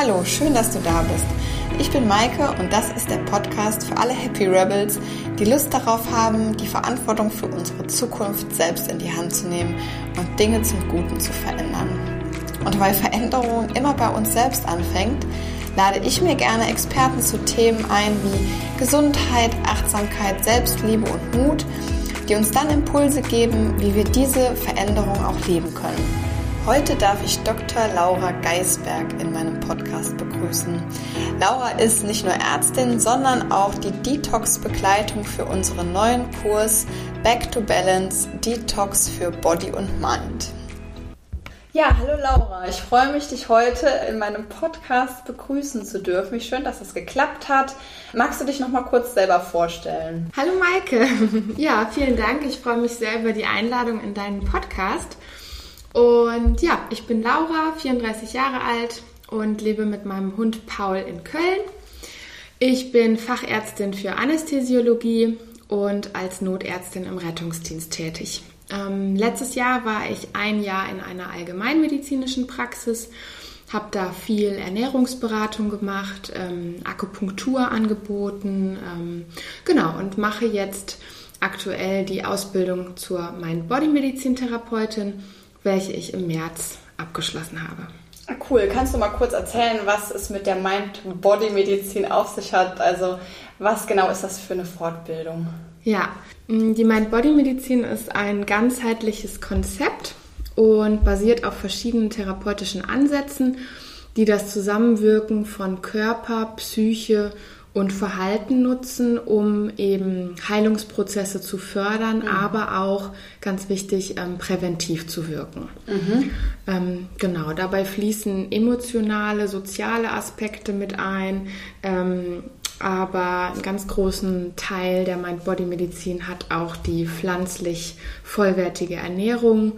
Hallo, schön, dass du da bist. Ich bin Maike und das ist der Podcast für alle Happy Rebels, die Lust darauf haben, die Verantwortung für unsere Zukunft selbst in die Hand zu nehmen und Dinge zum Guten zu verändern. Und weil Veränderung immer bei uns selbst anfängt, lade ich mir gerne Experten zu Themen ein wie Gesundheit, Achtsamkeit, Selbstliebe und Mut, die uns dann Impulse geben, wie wir diese Veränderung auch leben können. Heute darf ich Dr. Laura Geisberg in Podcast begrüßen. Laura ist nicht nur Ärztin, sondern auch die Detox-Begleitung für unseren neuen Kurs Back to Balance Detox für Body und Mind. Ja, hallo Laura. Ich freue mich, dich heute in meinem Podcast begrüßen zu dürfen. Wie schön, dass es geklappt hat. Magst du dich noch mal kurz selber vorstellen? Hallo Maike. Ja, vielen Dank. Ich freue mich sehr über die Einladung in deinen Podcast. Und ja, ich bin Laura, 34 Jahre alt und lebe mit meinem Hund Paul in Köln. Ich bin Fachärztin für Anästhesiologie und als Notärztin im Rettungsdienst tätig. Ähm, letztes Jahr war ich ein Jahr in einer allgemeinmedizinischen Praxis, habe da viel Ernährungsberatung gemacht, ähm, Akupunktur angeboten, ähm, genau, und mache jetzt aktuell die Ausbildung zur Mind-Body-Medizin-Therapeutin welche ich im März abgeschlossen habe. Cool. Kannst du mal kurz erzählen, was es mit der Mind-Body-Medizin auf sich hat? Also was genau ist das für eine Fortbildung? Ja, die Mind-Body-Medizin ist ein ganzheitliches Konzept und basiert auf verschiedenen therapeutischen Ansätzen, die das Zusammenwirken von Körper, Psyche und Verhalten nutzen, um eben Heilungsprozesse zu fördern, mhm. aber auch ganz wichtig, ähm, präventiv zu wirken. Mhm. Ähm, genau, dabei fließen emotionale, soziale Aspekte mit ein. Ähm, aber einen ganz großen Teil der Mind-Body-Medizin hat auch die pflanzlich vollwertige Ernährung,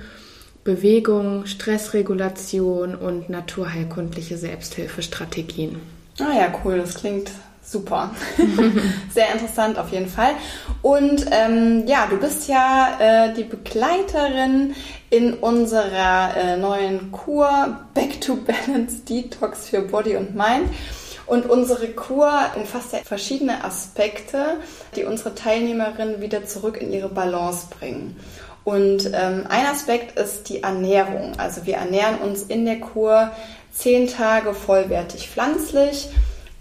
Bewegung, Stressregulation und naturheilkundliche Selbsthilfestrategien. Ah ja, cool, das klingt Super. Sehr interessant auf jeden Fall. Und ähm, ja, du bist ja äh, die Begleiterin in unserer äh, neuen Kur Back to Balance Detox für Body und Mind. Und unsere Kur umfasst ja verschiedene Aspekte, die unsere Teilnehmerinnen wieder zurück in ihre Balance bringen. Und ähm, ein Aspekt ist die Ernährung. Also wir ernähren uns in der Kur zehn Tage vollwertig pflanzlich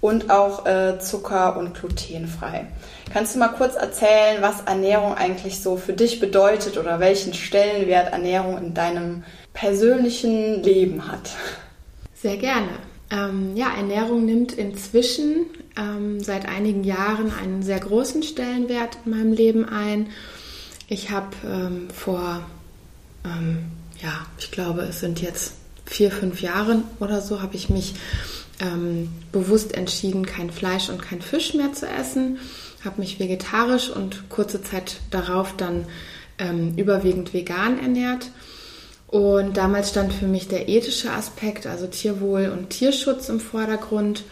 und auch äh, zucker- und glutenfrei. Kannst du mal kurz erzählen, was Ernährung eigentlich so für dich bedeutet oder welchen Stellenwert Ernährung in deinem persönlichen Leben hat? Sehr gerne. Ähm, ja, Ernährung nimmt inzwischen ähm, seit einigen Jahren einen sehr großen Stellenwert in meinem Leben ein. Ich habe ähm, vor, ähm, ja, ich glaube, es sind jetzt vier, fünf Jahren oder so, habe ich mich ähm, bewusst entschieden, kein Fleisch und kein Fisch mehr zu essen, habe mich vegetarisch und kurze Zeit darauf dann ähm, überwiegend vegan ernährt. Und damals stand für mich der ethische Aspekt, also Tierwohl und Tierschutz im Vordergrund.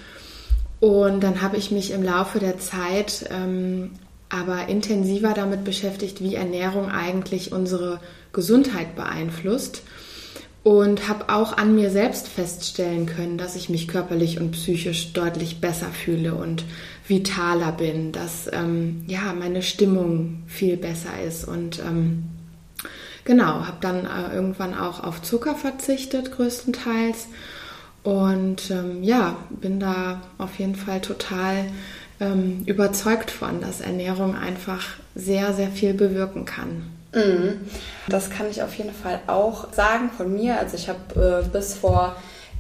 Und dann habe ich mich im Laufe der Zeit ähm, aber intensiver damit beschäftigt, wie Ernährung eigentlich unsere Gesundheit beeinflusst und habe auch an mir selbst feststellen können, dass ich mich körperlich und psychisch deutlich besser fühle und vitaler bin, dass ähm, ja meine Stimmung viel besser ist und ähm, genau habe dann äh, irgendwann auch auf Zucker verzichtet größtenteils und ähm, ja bin da auf jeden Fall total ähm, überzeugt von, dass Ernährung einfach sehr sehr viel bewirken kann. Mhm. Das kann ich auf jeden Fall auch sagen von mir. Also ich habe äh, bis vor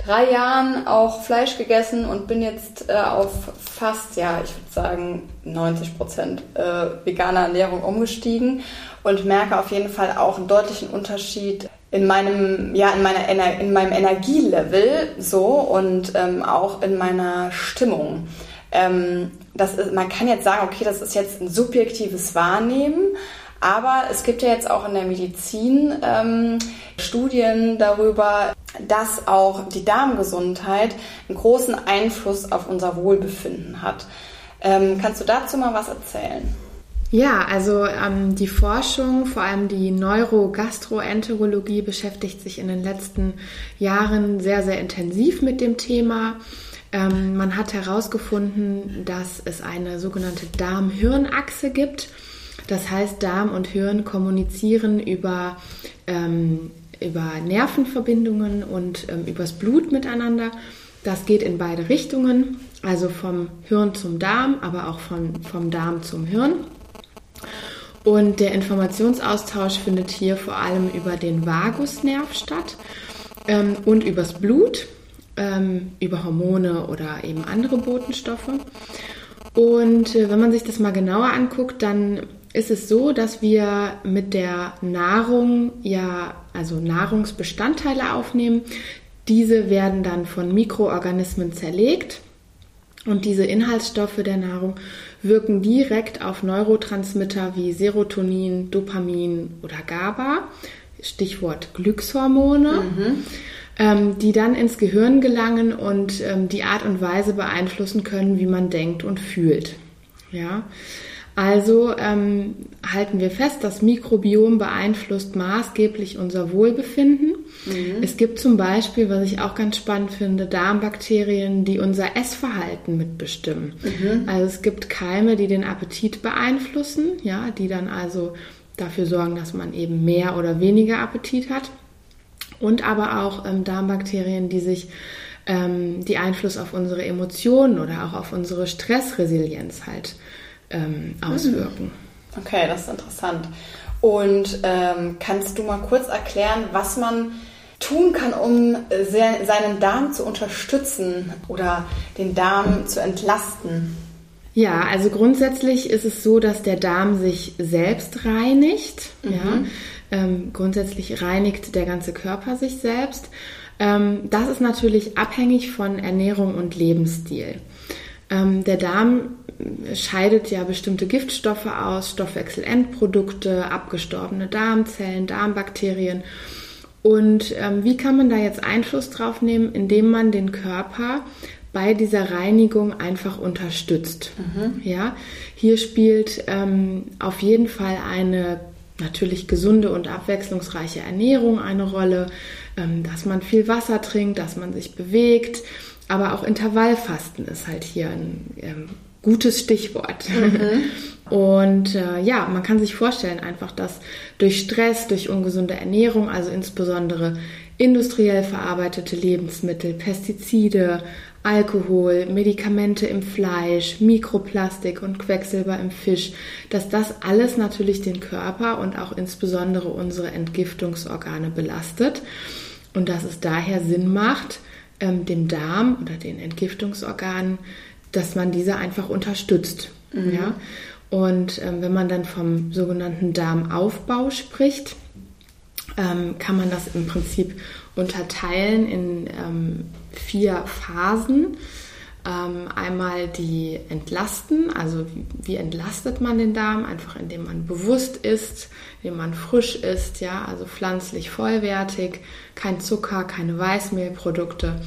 drei Jahren auch Fleisch gegessen und bin jetzt äh, auf fast, ja, ich würde sagen 90 Prozent äh, veganer Ernährung umgestiegen und merke auf jeden Fall auch einen deutlichen Unterschied in meinem, ja, in meiner Ener in meinem Energielevel so und ähm, auch in meiner Stimmung. Ähm, das ist, man kann jetzt sagen, okay, das ist jetzt ein subjektives Wahrnehmen, aber es gibt ja jetzt auch in der Medizin ähm, Studien darüber, dass auch die Darmgesundheit einen großen Einfluss auf unser Wohlbefinden hat. Ähm, kannst du dazu mal was erzählen? Ja, also ähm, die Forschung, vor allem die Neurogastroenterologie, beschäftigt sich in den letzten Jahren sehr, sehr intensiv mit dem Thema. Ähm, man hat herausgefunden, dass es eine sogenannte Darm-Hirn-Achse gibt. Das heißt, Darm und Hirn kommunizieren über, ähm, über Nervenverbindungen und ähm, übers Blut miteinander. Das geht in beide Richtungen, also vom Hirn zum Darm, aber auch von, vom Darm zum Hirn. Und der Informationsaustausch findet hier vor allem über den Vagusnerv statt ähm, und übers Blut, ähm, über Hormone oder eben andere Botenstoffe. Und äh, wenn man sich das mal genauer anguckt, dann ist es so, dass wir mit der Nahrung ja also Nahrungsbestandteile aufnehmen. Diese werden dann von Mikroorganismen zerlegt und diese Inhaltsstoffe der Nahrung wirken direkt auf Neurotransmitter wie Serotonin, Dopamin oder GABA, Stichwort Glückshormone, mhm. ähm, die dann ins Gehirn gelangen und ähm, die Art und Weise beeinflussen können, wie man denkt und fühlt. Ja. Also ähm, halten wir fest, das Mikrobiom beeinflusst maßgeblich unser Wohlbefinden. Mhm. Es gibt zum Beispiel, was ich auch ganz spannend finde, Darmbakterien, die unser Essverhalten mitbestimmen. Mhm. Also es gibt Keime, die den Appetit beeinflussen, ja, die dann also dafür sorgen, dass man eben mehr oder weniger Appetit hat. Und aber auch ähm, Darmbakterien, die sich ähm, die Einfluss auf unsere Emotionen oder auch auf unsere Stressresilienz halt ähm, auswirken. Okay, das ist interessant. Und ähm, kannst du mal kurz erklären, was man tun kann, um sehr, seinen Darm zu unterstützen oder den Darm zu entlasten? Ja, also grundsätzlich ist es so, dass der Darm sich selbst reinigt. Mhm. Ja, ähm, grundsätzlich reinigt der ganze Körper sich selbst. Ähm, das ist natürlich abhängig von Ernährung und Lebensstil. Ähm, der Darm scheidet ja bestimmte Giftstoffe aus, Stoffwechselendprodukte, abgestorbene Darmzellen, Darmbakterien. Und ähm, wie kann man da jetzt Einfluss drauf nehmen, indem man den Körper bei dieser Reinigung einfach unterstützt? Mhm. Ja, hier spielt ähm, auf jeden Fall eine natürlich gesunde und abwechslungsreiche Ernährung eine Rolle, ähm, dass man viel Wasser trinkt, dass man sich bewegt, aber auch Intervallfasten ist halt hier ein ähm, gutes Stichwort. Mhm. Und äh, ja, man kann sich vorstellen einfach, dass durch Stress, durch ungesunde Ernährung, also insbesondere industriell verarbeitete Lebensmittel, Pestizide, Alkohol, Medikamente im Fleisch, Mikroplastik und Quecksilber im Fisch, dass das alles natürlich den Körper und auch insbesondere unsere Entgiftungsorgane belastet und dass es daher Sinn macht, ähm, dem Darm oder den Entgiftungsorganen dass man diese einfach unterstützt. Mhm. Ja? Und ähm, wenn man dann vom sogenannten Darmaufbau spricht, ähm, kann man das im Prinzip unterteilen in ähm, vier Phasen. Ähm, einmal die Entlasten, also wie, wie, entlastet man den Darm? Einfach indem man bewusst isst, indem man frisch isst, ja, also pflanzlich vollwertig, kein Zucker, keine Weißmehlprodukte.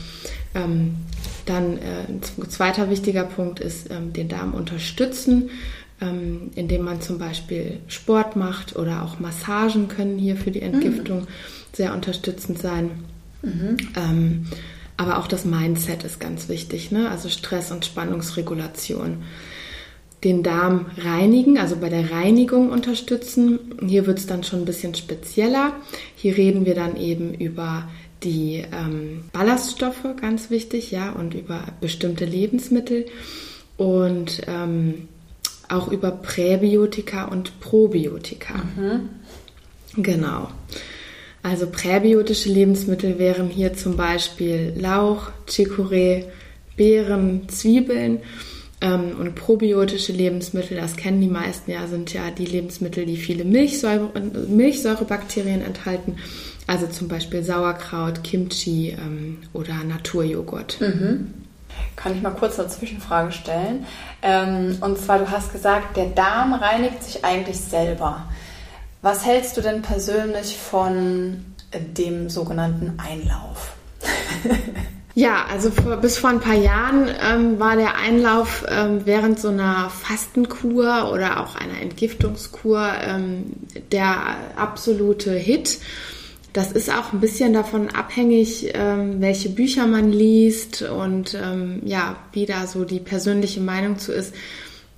Dann äh, ein zweiter wichtiger Punkt ist ähm, den Darm unterstützen, ähm, indem man zum Beispiel Sport macht oder auch Massagen können hier für die Entgiftung mhm. sehr unterstützend sein. Mhm. Ähm, aber auch das Mindset ist ganz wichtig, ne? also Stress- und Spannungsregulation. Den Darm reinigen, also bei der Reinigung unterstützen. Hier wird es dann schon ein bisschen spezieller. Hier reden wir dann eben über die ähm, Ballaststoffe, ganz wichtig, ja, und über bestimmte Lebensmittel und ähm, auch über Präbiotika und Probiotika. Mhm. Genau. Also präbiotische Lebensmittel wären hier zum Beispiel Lauch, Chicorée, Beeren, Zwiebeln. Ähm, und probiotische Lebensmittel, das kennen die meisten ja, sind ja die Lebensmittel, die viele Milchsäure, Milchsäurebakterien enthalten also zum Beispiel Sauerkraut, Kimchi ähm, oder Naturjoghurt. Mhm. Kann ich mal kurz eine Zwischenfrage stellen? Ähm, und zwar, du hast gesagt, der Darm reinigt sich eigentlich selber. Was hältst du denn persönlich von dem sogenannten Einlauf? Ja, also vor, bis vor ein paar Jahren ähm, war der Einlauf ähm, während so einer Fastenkur oder auch einer Entgiftungskur ähm, der absolute Hit. Das ist auch ein bisschen davon abhängig, ähm, welche Bücher man liest und ähm, ja, wie da so die persönliche Meinung zu ist.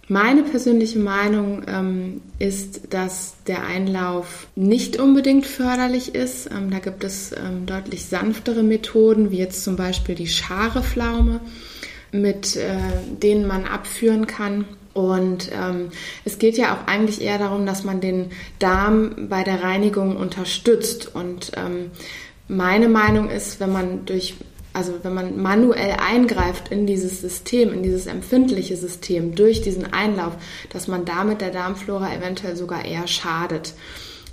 Meine persönliche Meinung ähm, ist, dass der Einlauf nicht unbedingt förderlich ist. Ähm, da gibt es ähm, deutlich sanftere Methoden, wie jetzt zum Beispiel die Schareflaume, mit äh, denen man abführen kann. Und ähm, es geht ja auch eigentlich eher darum, dass man den Darm bei der Reinigung unterstützt. Und ähm, meine Meinung ist, wenn man durch also wenn man manuell eingreift in dieses System, in dieses empfindliche System durch diesen Einlauf, dass man damit der Darmflora eventuell sogar eher schadet.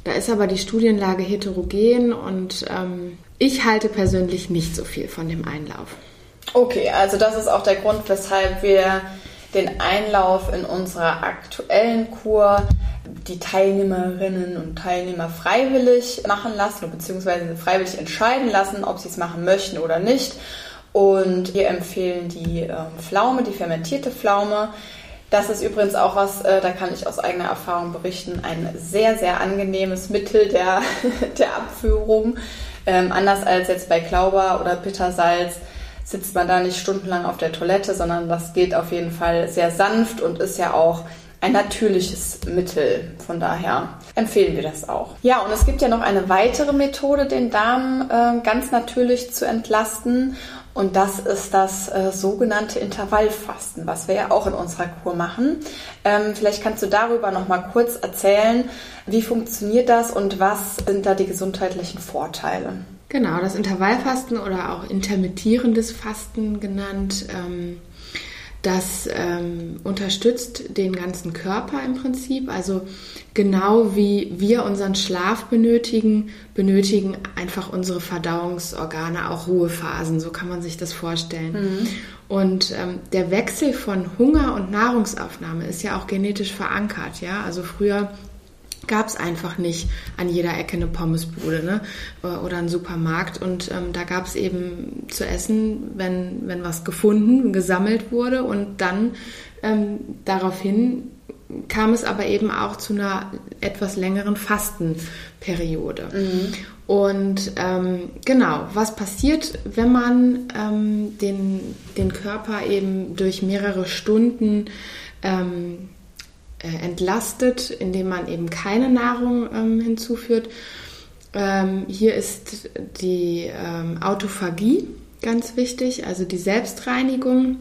Da ist aber die Studienlage heterogen und ähm, ich halte persönlich nicht so viel von dem Einlauf. Okay, also das ist auch der Grund, weshalb wir den Einlauf in unserer aktuellen Kur die Teilnehmerinnen und Teilnehmer freiwillig machen lassen, beziehungsweise freiwillig entscheiden lassen, ob sie es machen möchten oder nicht. Und wir empfehlen die äh, Pflaume, die fermentierte Pflaume. Das ist übrigens auch was, äh, da kann ich aus eigener Erfahrung berichten, ein sehr, sehr angenehmes Mittel der, der Abführung. Ähm, anders als jetzt bei Klauber oder Bittersalz sitzt man da nicht stundenlang auf der Toilette, sondern das geht auf jeden Fall sehr sanft und ist ja auch ein natürliches Mittel. Von daher empfehlen wir das auch. Ja, und es gibt ja noch eine weitere Methode, den Darm äh, ganz natürlich zu entlasten. Und das ist das äh, sogenannte Intervallfasten, was wir ja auch in unserer Kur machen. Ähm, vielleicht kannst du darüber noch mal kurz erzählen, wie funktioniert das und was sind da die gesundheitlichen Vorteile? Genau, das Intervallfasten oder auch intermittierendes Fasten genannt. Ähm das ähm, unterstützt den ganzen Körper im Prinzip. Also genau wie wir unseren Schlaf benötigen, benötigen einfach unsere Verdauungsorgane auch Ruhephasen. So kann man sich das vorstellen. Mhm. Und ähm, der Wechsel von Hunger und Nahrungsaufnahme ist ja auch genetisch verankert. Ja, also früher gab es einfach nicht an jeder Ecke eine Pommesbude ne? oder einen Supermarkt. Und ähm, da gab es eben zu essen, wenn, wenn was gefunden, gesammelt wurde. Und dann ähm, daraufhin kam es aber eben auch zu einer etwas längeren Fastenperiode. Mhm. Und ähm, genau, was passiert, wenn man ähm, den, den Körper eben durch mehrere Stunden ähm, äh, entlastet, indem man eben keine Nahrung ähm, hinzuführt. Ähm, hier ist die ähm, Autophagie ganz wichtig, also die Selbstreinigung.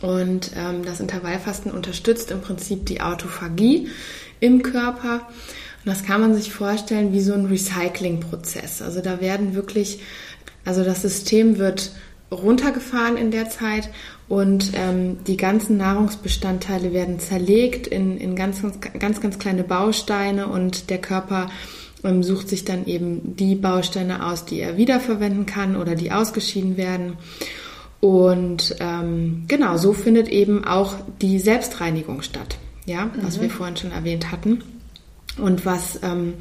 Und ähm, das Intervallfasten unterstützt im Prinzip die Autophagie im Körper. Und das kann man sich vorstellen wie so ein Recyclingprozess. Also da werden wirklich, also das System wird runtergefahren in der Zeit und ähm, die ganzen Nahrungsbestandteile werden zerlegt in, in ganz, ganz, ganz kleine Bausteine und der Körper ähm, sucht sich dann eben die Bausteine aus, die er wiederverwenden kann oder die ausgeschieden werden. Und ähm, genau, so findet eben auch die Selbstreinigung statt, ja, was mhm. wir vorhin schon erwähnt hatten. Und was ähm,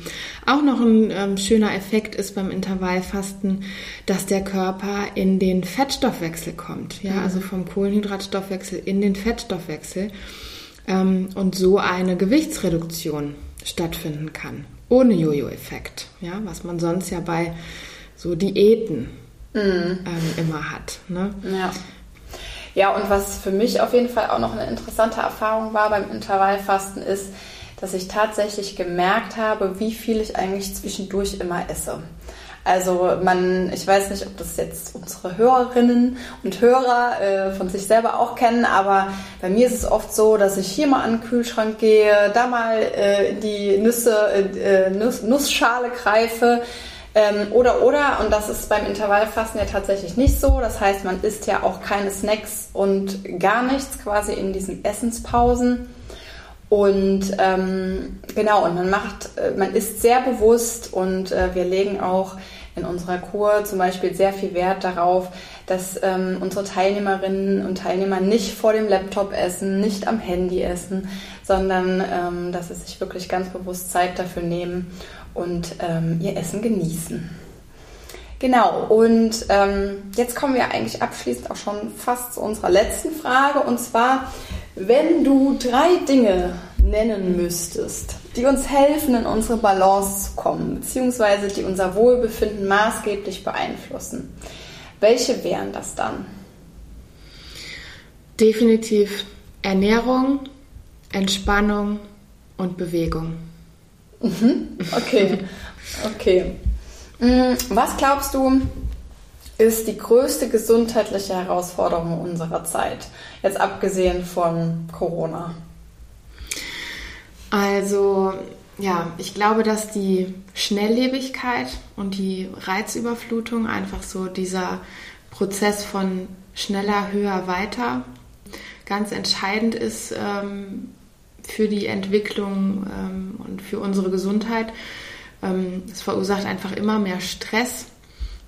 auch noch ein ähm, schöner Effekt ist beim Intervallfasten, dass der Körper in den Fettstoffwechsel kommt. Ja, mhm. also vom Kohlenhydratstoffwechsel in den Fettstoffwechsel ähm, und so eine Gewichtsreduktion stattfinden kann. Ohne Jojo-Effekt. Ja, was man sonst ja bei so Diäten mhm. Ähm, immer hat. Ne? Ja. Ja, und was für mich auf jeden Fall auch noch eine interessante Erfahrung war beim Intervallfasten ist, dass ich tatsächlich gemerkt habe, wie viel ich eigentlich zwischendurch immer esse. Also man, ich weiß nicht, ob das jetzt unsere Hörerinnen und Hörer äh, von sich selber auch kennen, aber bei mir ist es oft so, dass ich hier mal an den Kühlschrank gehe, da mal äh, in die Nüsse, äh, Nuss, Nussschale greife. Ähm, oder oder, und das ist beim Intervallfasten ja tatsächlich nicht so. Das heißt, man isst ja auch keine Snacks und gar nichts quasi in diesen Essenspausen. Und ähm, genau, und man macht, äh, man ist sehr bewusst und äh, wir legen auch in unserer Kur zum Beispiel sehr viel Wert darauf, dass ähm, unsere Teilnehmerinnen und Teilnehmer nicht vor dem Laptop essen, nicht am Handy essen, sondern ähm, dass sie sich wirklich ganz bewusst Zeit dafür nehmen und ähm, ihr Essen genießen. Genau, und ähm, jetzt kommen wir eigentlich abschließend auch schon fast zu unserer letzten Frage. Und zwar, wenn du drei Dinge nennen müsstest, die uns helfen, in unsere Balance zu kommen, beziehungsweise die unser Wohlbefinden maßgeblich beeinflussen, welche wären das dann? Definitiv Ernährung, Entspannung und Bewegung. Mhm. Okay, okay. Mm, was glaubst du, ist die größte gesundheitliche Herausforderung unserer Zeit? Jetzt abgesehen von Corona. Also, ja, ich glaube, dass die Schnelllebigkeit und die Reizüberflutung einfach so dieser Prozess von schneller, höher, weiter ganz entscheidend ist ähm, für die Entwicklung ähm, und für unsere Gesundheit. Ähm, es verursacht einfach immer mehr Stress.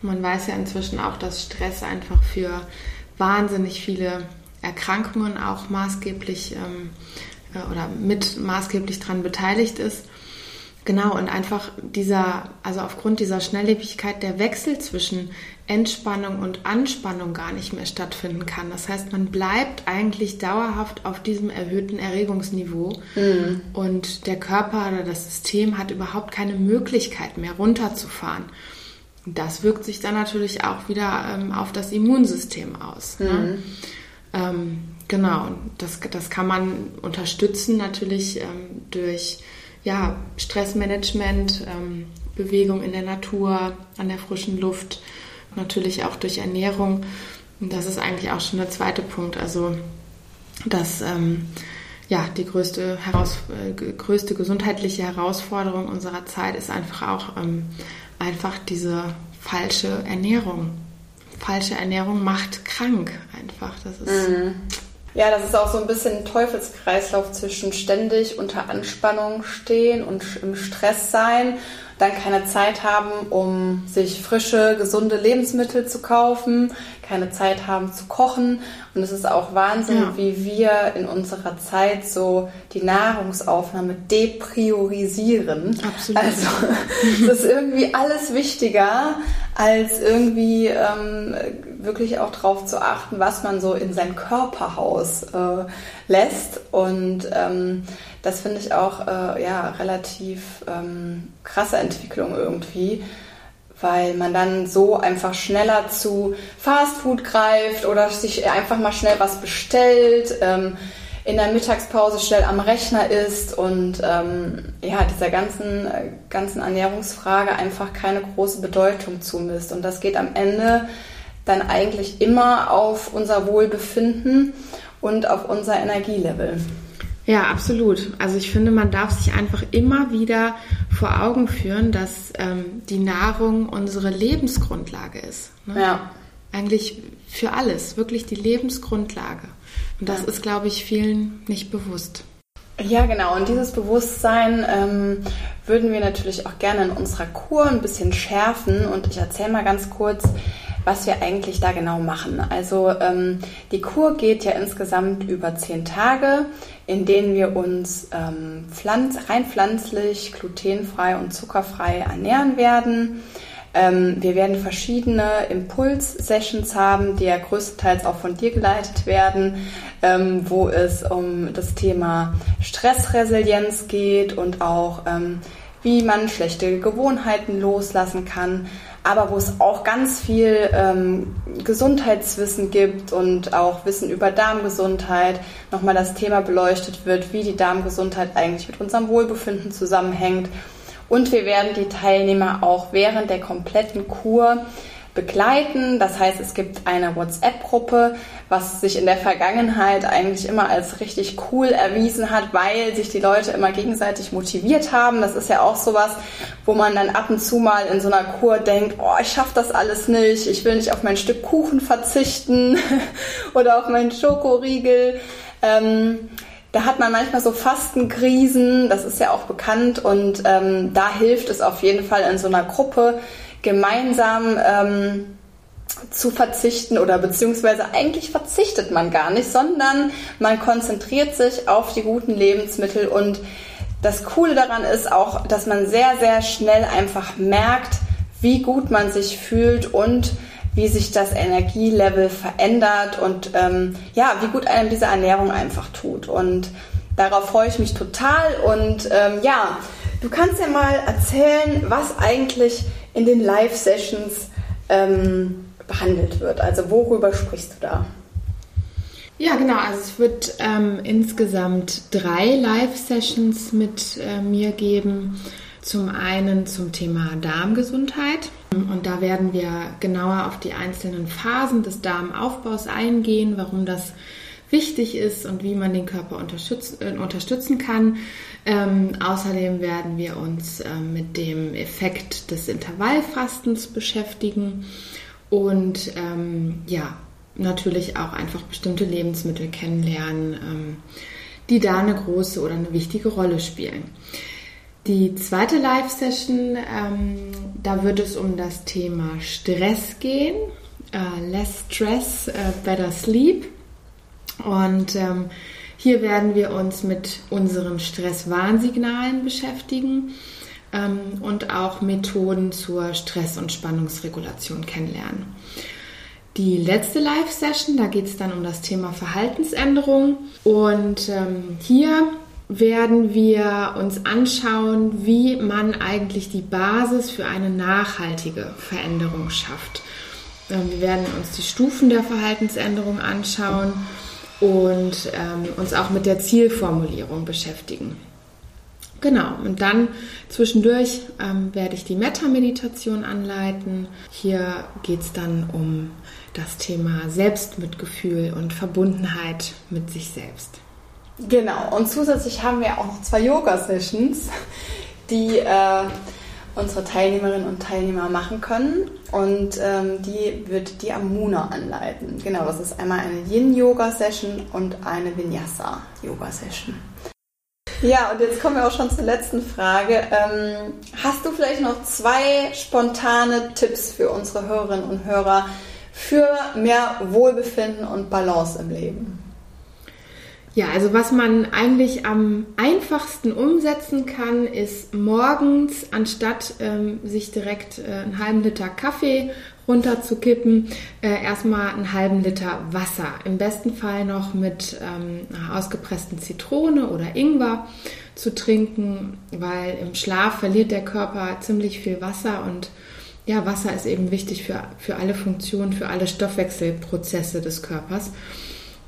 Man weiß ja inzwischen auch, dass Stress einfach für wahnsinnig viele Erkrankungen auch maßgeblich ähm, äh, oder mit maßgeblich daran beteiligt ist. Genau, und einfach dieser, also aufgrund dieser Schnelllebigkeit der Wechsel zwischen Entspannung und Anspannung gar nicht mehr stattfinden kann. Das heißt, man bleibt eigentlich dauerhaft auf diesem erhöhten Erregungsniveau mhm. und der Körper oder das System hat überhaupt keine Möglichkeit mehr runterzufahren. Das wirkt sich dann natürlich auch wieder ähm, auf das Immunsystem aus. Ne? Mhm. Ne? Ähm, genau, das, das kann man unterstützen natürlich ähm, durch ja, Stressmanagement, ähm, Bewegung in der Natur, an der frischen Luft, natürlich auch durch Ernährung. Und das ist eigentlich auch schon der zweite Punkt. Also, dass ähm, ja, die größte, Heraus äh, größte gesundheitliche Herausforderung unserer Zeit ist einfach auch ähm, einfach diese falsche Ernährung. Falsche Ernährung macht krank einfach. Das ist. Mhm. Ja, das ist auch so ein bisschen ein Teufelskreislauf zwischen ständig unter Anspannung stehen und im Stress sein, dann keine Zeit haben, um sich frische, gesunde Lebensmittel zu kaufen, keine Zeit haben zu kochen. Und es ist auch Wahnsinn, ja. wie wir in unserer Zeit so die Nahrungsaufnahme depriorisieren. Absolut. Also es ist irgendwie alles wichtiger, als irgendwie ähm, wirklich auch darauf zu achten, was man so in sein Körperhaus äh, lässt. Und ähm, das finde ich auch äh, ja, relativ ähm, krasse Entwicklung irgendwie weil man dann so einfach schneller zu Fastfood greift oder sich einfach mal schnell was bestellt, ähm, in der Mittagspause schnell am Rechner ist und ähm, ja, dieser ganzen, ganzen Ernährungsfrage einfach keine große Bedeutung zumisst. Und das geht am Ende dann eigentlich immer auf unser Wohlbefinden und auf unser Energielevel. Ja, absolut. Also ich finde, man darf sich einfach immer wieder vor Augen führen, dass ähm, die Nahrung unsere Lebensgrundlage ist. Ne? Ja. Eigentlich für alles, wirklich die Lebensgrundlage. Und das ist, glaube ich, vielen nicht bewusst. Ja, genau. Und dieses Bewusstsein ähm, würden wir natürlich auch gerne in unserer Kur ein bisschen schärfen. Und ich erzähle mal ganz kurz, was wir eigentlich da genau machen. Also ähm, die Kur geht ja insgesamt über zehn Tage, in denen wir uns ähm, pflanz rein pflanzlich, glutenfrei und zuckerfrei ernähren werden. Ähm, wir werden verschiedene Impuls-Sessions haben, die ja größtenteils auch von dir geleitet werden, ähm, wo es um das Thema Stressresilienz geht und auch ähm, wie man schlechte Gewohnheiten loslassen kann, aber wo es auch ganz viel ähm, Gesundheitswissen gibt und auch Wissen über Darmgesundheit, nochmal das Thema beleuchtet wird, wie die Darmgesundheit eigentlich mit unserem Wohlbefinden zusammenhängt. Und wir werden die Teilnehmer auch während der kompletten Kur begleiten. Das heißt, es gibt eine WhatsApp-Gruppe, was sich in der Vergangenheit eigentlich immer als richtig cool erwiesen hat, weil sich die Leute immer gegenseitig motiviert haben. Das ist ja auch sowas, wo man dann ab und zu mal in so einer Kur denkt, oh, ich schaffe das alles nicht, ich will nicht auf mein Stück Kuchen verzichten oder auf meinen Schokoriegel. Ähm, da hat man manchmal so Fastenkrisen, das ist ja auch bekannt. Und ähm, da hilft es auf jeden Fall in so einer Gruppe, gemeinsam ähm, zu verzichten oder beziehungsweise eigentlich verzichtet man gar nicht, sondern man konzentriert sich auf die guten Lebensmittel. Und das Coole daran ist auch, dass man sehr, sehr schnell einfach merkt, wie gut man sich fühlt und wie sich das Energielevel verändert und ähm, ja, wie gut einem diese Ernährung einfach tut. Und darauf freue ich mich total. Und ähm, ja, du kannst ja mal erzählen, was eigentlich in den Live-Sessions ähm, behandelt wird. Also worüber sprichst du da? Ja, genau. Also es wird ähm, insgesamt drei Live-Sessions mit äh, mir geben. Zum einen zum Thema Darmgesundheit. Und da werden wir genauer auf die einzelnen Phasen des Darmaufbaus eingehen, warum das wichtig ist und wie man den Körper unterstützen, äh, unterstützen kann. Ähm, außerdem werden wir uns äh, mit dem Effekt des Intervallfastens beschäftigen und ähm, ja, natürlich auch einfach bestimmte Lebensmittel kennenlernen, ähm, die da eine große oder eine wichtige Rolle spielen. Die zweite Live-Session, ähm, da wird es um das Thema Stress gehen. Äh, less Stress, äh, Better Sleep. Und ähm, hier werden wir uns mit unseren Stresswarnsignalen beschäftigen ähm, und auch Methoden zur Stress- und Spannungsregulation kennenlernen. Die letzte Live-Session, da geht es dann um das Thema Verhaltensänderung. Und ähm, hier werden wir uns anschauen, wie man eigentlich die Basis für eine nachhaltige Veränderung schafft. Ähm, wir werden uns die Stufen der Verhaltensänderung anschauen und ähm, uns auch mit der Zielformulierung beschäftigen. Genau, und dann zwischendurch ähm, werde ich die Metta-Meditation anleiten. Hier geht es dann um das Thema Selbstmitgefühl und Verbundenheit mit sich selbst. Genau, und zusätzlich haben wir auch noch zwei Yoga-Sessions, die äh, unsere Teilnehmerinnen und Teilnehmer machen können. Und ähm, die wird die Amuna anleiten. Genau, das ist einmal eine Yin-Yoga-Session und eine Vinyasa-Yoga-Session. Ja, und jetzt kommen wir auch schon zur letzten Frage. Ähm, hast du vielleicht noch zwei spontane Tipps für unsere Hörerinnen und Hörer für mehr Wohlbefinden und Balance im Leben? Ja, also was man eigentlich am einfachsten umsetzen kann, ist morgens, anstatt ähm, sich direkt äh, einen halben Liter Kaffee runterzukippen, äh, erstmal einen halben Liter Wasser. Im besten Fall noch mit ähm, ausgepressten Zitrone oder Ingwer zu trinken, weil im Schlaf verliert der Körper ziemlich viel Wasser und ja, Wasser ist eben wichtig für, für alle Funktionen, für alle Stoffwechselprozesse des Körpers.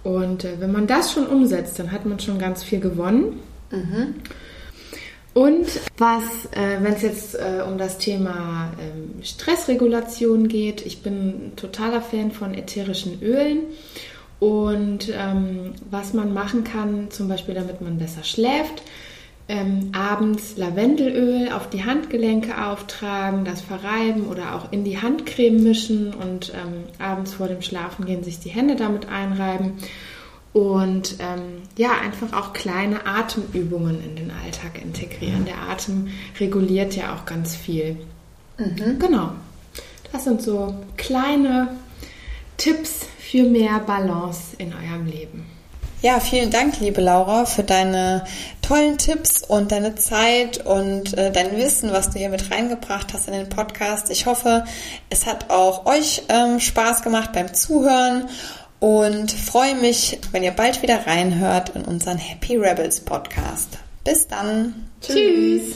Und äh, wenn man das schon umsetzt, dann hat man schon ganz viel gewonnen. Mhm. Und was, äh, wenn es jetzt äh, um das Thema ähm, Stressregulation geht, ich bin ein totaler Fan von ätherischen Ölen. Und ähm, was man machen kann, zum Beispiel damit man besser schläft, ähm, abends Lavendelöl auf die Handgelenke auftragen, das verreiben oder auch in die Handcreme mischen und ähm, abends vor dem Schlafengehen sich die Hände damit einreiben. Und ähm, ja, einfach auch kleine Atemübungen in den Alltag integrieren. Der Atem reguliert ja auch ganz viel. Mhm. Genau. Das sind so kleine Tipps für mehr Balance in eurem Leben. Ja, vielen Dank, liebe Laura, für deine tollen Tipps und deine Zeit und äh, dein Wissen, was du hier mit reingebracht hast in den Podcast. Ich hoffe, es hat auch euch ähm, Spaß gemacht beim Zuhören und freue mich, wenn ihr bald wieder reinhört in unseren Happy Rebels Podcast. Bis dann. Tschüss. Tschüss.